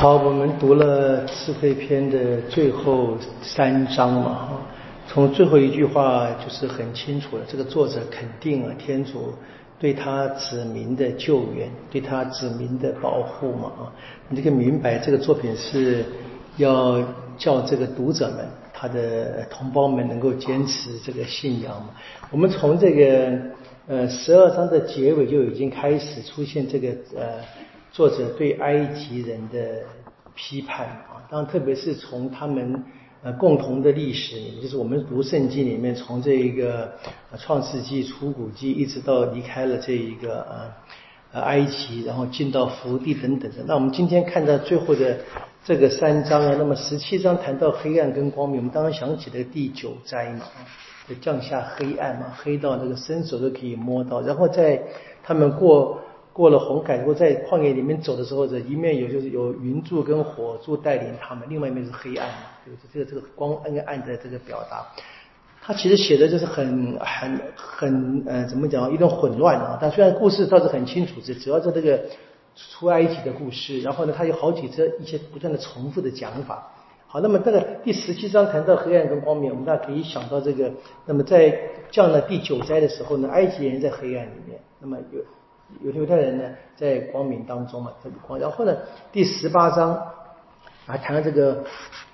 好，我们读了智慧篇的最后三章嘛，哈，从最后一句话就是很清楚了，这个作者肯定了天主对他子民的救援，对他子民的保护嘛，啊，你这个明白这个作品是要叫这个读者们，他的同胞们能够坚持这个信仰嘛。我们从这个呃十二章的结尾就已经开始出现这个呃。作者对埃及人的批判啊，当然特别是从他们呃共同的历史，就是我们读圣经里面，从这一个创世纪、出谷记，一直到离开了这一个呃呃埃及，然后进到福地等等的。那我们今天看到最后的这个三章啊，那么十七章谈到黑暗跟光明，我们当然想起了第九灾嘛，就降下黑暗嘛，黑到那个伸手都可以摸到，然后在他们过。过了红海，如果在旷野里面走的时候，这一面有就是有云柱跟火柱带领他们，另外一面是黑暗嘛，对不对？这个这个光暗暗的这个表达，他其实写的就是很很很呃，怎么讲？一种混乱啊。但虽然故事倒是很清楚，这主要是这个出埃及的故事。然后呢，他有好几则一些不断的重复的讲法。好，那么这个第十七章谈到黑暗跟光明，我们大家可以想到这个。那么在降了第九灾的时候呢，埃及人在黑暗里面，那么有。有犹太人呢，在光明当中嘛，这个光。然后呢，第十八章啊，谈了这个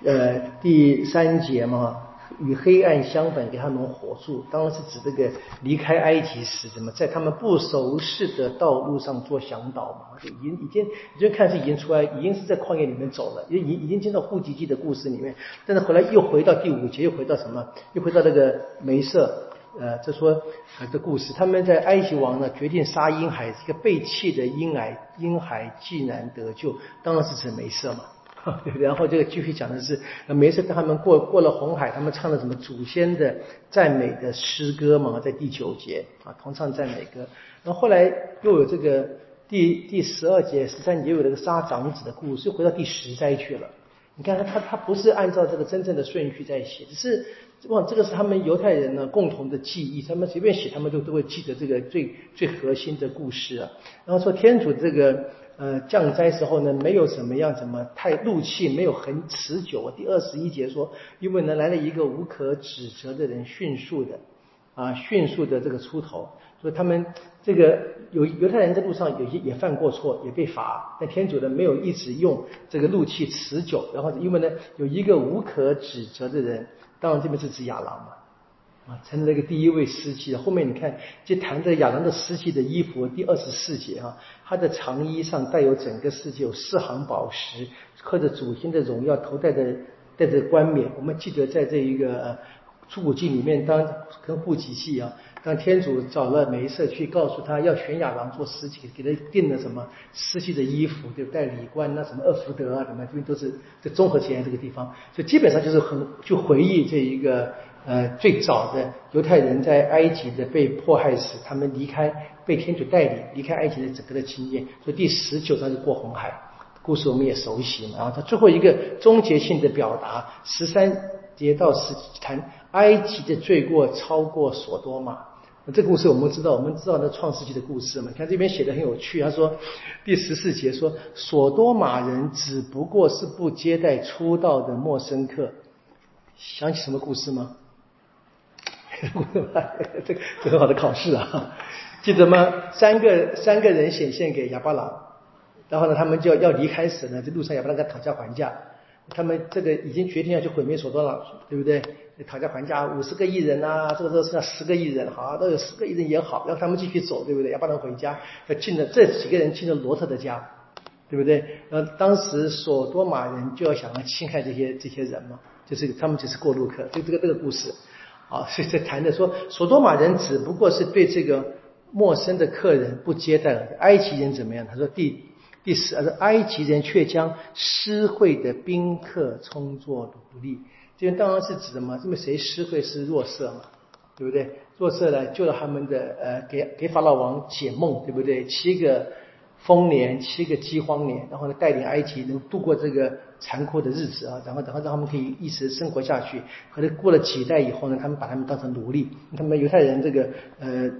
呃第三节嘛，与黑暗相反，给他们火柱，当然是指这个离开埃及时，怎么在他们不熟悉的道路上做向导嘛，就已经已经已经看是已经出来，已经是在旷野里面走了，已已已经进到户籍记的故事里面，但是后来又回到第五节，又回到什么？又回到那个梅瑟。呃，这说呃这故事，他们在埃及王呢决定杀婴孩，一个被弃的婴孩，婴孩既然得救，当然是指梅瑟嘛。然后这个继续讲的是梅瑟他们过过了红海，他们唱的什么祖先的赞美的诗歌嘛，在第九节啊，同唱赞美歌。然后后来又有这个第第十二节、十三节有这个杀长子的故事，又回到第十灾去了。你看他他不是按照这个真正的顺序在写，只是。哇，这个是他们犹太人呢共同的记忆，他们随便写，他们都都会记得这个最最核心的故事啊。然后说天主这个呃降灾时候呢，没有什么样怎么太怒气，没有很持久。第二十一节说，因为呢来了一个无可指责的人，迅速的啊迅速的这个出头，所以他们这个有犹太人在路上有些也犯过错，也被罚，但天主呢没有一直用这个怒气持久，然后因为呢有一个无可指责的人。当然，这边是指亚郎嘛，啊，成了这个第一位司机。后面你看，就谈着亚郎的司机的衣服，第二十四节啊，他的长衣上带有整个世界有四行宝石，刻着祖先的荣耀，头戴着戴着冠冕。我们记得在这一个出谷记里面，当跟户籍记啊。当天主找了梅瑟去告诉他要选亚郎做司机，给他定了什么司机的衣服，就带礼冠那什么厄福德啊，什么这边都是这综合起来这个地方，所以基本上就是很就回忆这一个呃最早的犹太人在埃及的被迫害时，他们离开被天主带领离开埃及的整个的经验。所以第十九章就过红海故事我们也熟悉嘛，然后他最后一个终结性的表达十三跌到十谈埃及的罪过超过所多玛。这故事我们知道，我们知道那创世纪的故事嘛？你看这边写的很有趣，他说第十四节说，索多玛人只不过是不接待初到的陌生客。想起什么故事吗？这个很好的考试啊！记得吗？三个三个人显现给亚巴郎，然后呢，他们就要要离开时呢，在路上亚巴郎在讨价还价，他们这个已经决定要去毁灭索多了，对不对？讨价还价，五十个亿人呐，这个时候剩下十个亿人，好，都有十个亿人也好，让他们继续走，对不对？要不然回家，要进了这几个人进了罗特的家，对不对？呃，当时索多玛人就要想要侵害这些这些人嘛，就是他们只是过路客，就这个这个故事，啊，所以在谈的说，索多玛人只不过是对这个陌生的客人不接待了，埃及人怎么样？他说第第十，说埃及人却将施惠的宾客充作奴隶。这边当然是指的嘛，因为谁施惠是弱色嘛，对不对？弱色呢救了他们的呃，给给法老王解梦，对不对？七个丰年，七个饥荒年，然后呢带领埃及能度过这个残酷的日子啊，然后然后让他们可以一直生活下去。可是过了几代以后呢，他们把他们当成奴隶，他们犹太人这个呃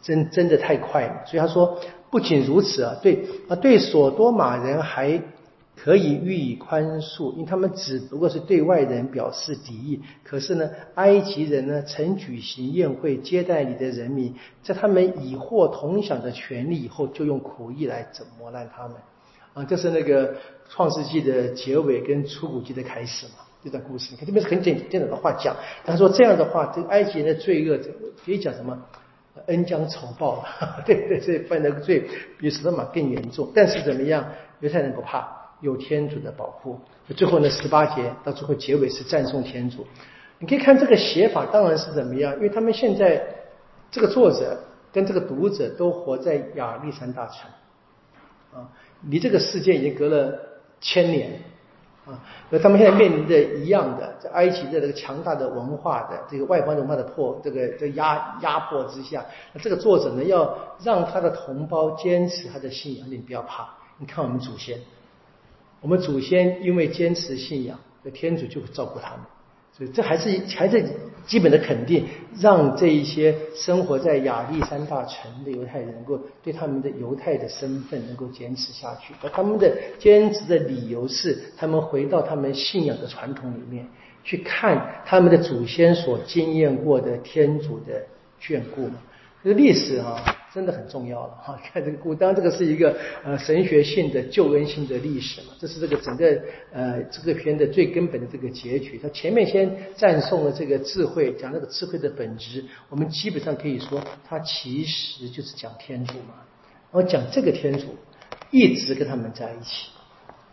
真真的太快了，所以他说不仅如此啊，对啊对，索多玛人还可以予以宽恕，因为他们只不过是对外人表示敌意。可是呢，埃及人呢曾举行宴会接待你的人民，在他们以获同享的权利以后，就用苦役来折磨烂他们。啊，这是那个创世纪的结尾跟出谷记的开始嘛？这段故事，你看这边是很简简短的话讲。他说这样的话，这埃及人的罪恶可以讲什么？恩将仇报了，对对，这犯的罪比索多玛更严重。但是怎么样？犹太人不怕。有天主的保护，最后呢，十八节到最后结尾是赞颂天主。你可以看这个写法，当然是怎么样？因为他们现在这个作者跟这个读者都活在亚历山大城啊，离这个世界已经隔了千年啊，那他们现在面临的一样的，在埃及的这个强大的文化的这个外邦文化的迫这个这压压迫之下，那这个作者呢，要让他的同胞坚持他的信仰，你不要怕，你看我们祖先。我们祖先因为坚持信仰，那天主就会照顾他们，所以这还是还是基本的肯定，让这一些生活在亚历山大城的犹太人能够对他们的犹太的身份能够坚持下去。而他们的坚持的理由是，他们回到他们信仰的传统里面去看他们的祖先所经验过的天主的眷顾。这个历史啊。真的很重要了哈！看这个故，当然这个是一个呃神学性的救恩性的历史嘛，这是这个整个呃这个片的最根本的这个结局。它前面先赞颂了这个智慧，讲那个智慧的本质，我们基本上可以说，它其实就是讲天主嘛。然后讲这个天主一直跟他们在一起，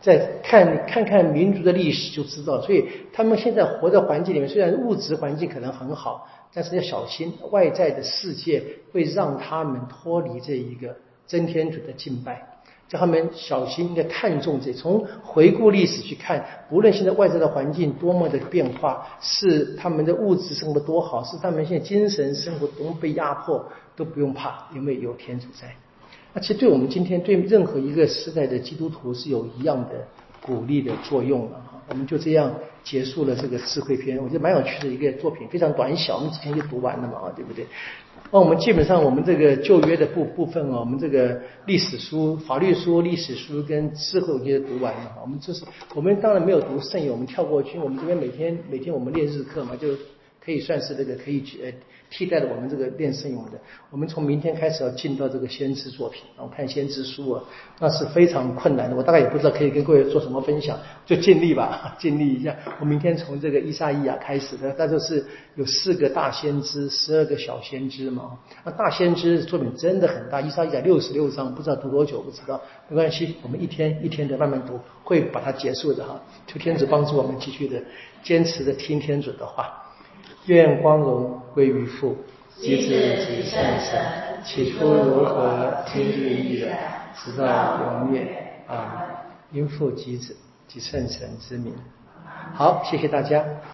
再看看看民族的历史就知道，所以他们现在活在环境里面，虽然物质环境可能很好。但是要小心，外在的世界会让他们脱离这一个真天主的敬拜，叫他们小心，应该看重这。从回顾历史去看，不论现在外在的环境多么的变化，是他们的物质生活多好，是他们现在精神生活多么被压迫，都不用怕，因为有天主在。那其实对我们今天对任何一个时代的基督徒是有一样的鼓励的作用了。我们就这样结束了这个智慧篇，我觉得蛮有趣的一个作品，非常短小，我们之前就读完了嘛，啊，对不对？那我们基本上我们这个旧约的部部分啊，我们这个历史书、法律书、历史书跟智慧，我觉得读完了。我们这是我们当然没有读圣咏，我们跳过去。我们这边每天每天我们练日课嘛，就可以算是这个可以呃。替代了我们这个练圣咏的，我们从明天开始要进到这个先知作品，然后看先知书啊，那是非常困难的。我大概也不知道可以跟各位做什么分享，就尽力吧，尽力一下。我明天从这个伊莎伊亚开始的，那就是有四个大先知，十二个小先知嘛。那大先知作品真的很大，伊莎伊亚六十六章，不知道读多久，不知道，没关系，我们一天一天的慢慢读，会把它结束的哈。求天子帮助我们继续的坚持的听天主的话。愿光荣归于父，及子及圣神。起初如何，今日亦然，直到永远。啊！因父及子及圣神之名。好，谢谢大家。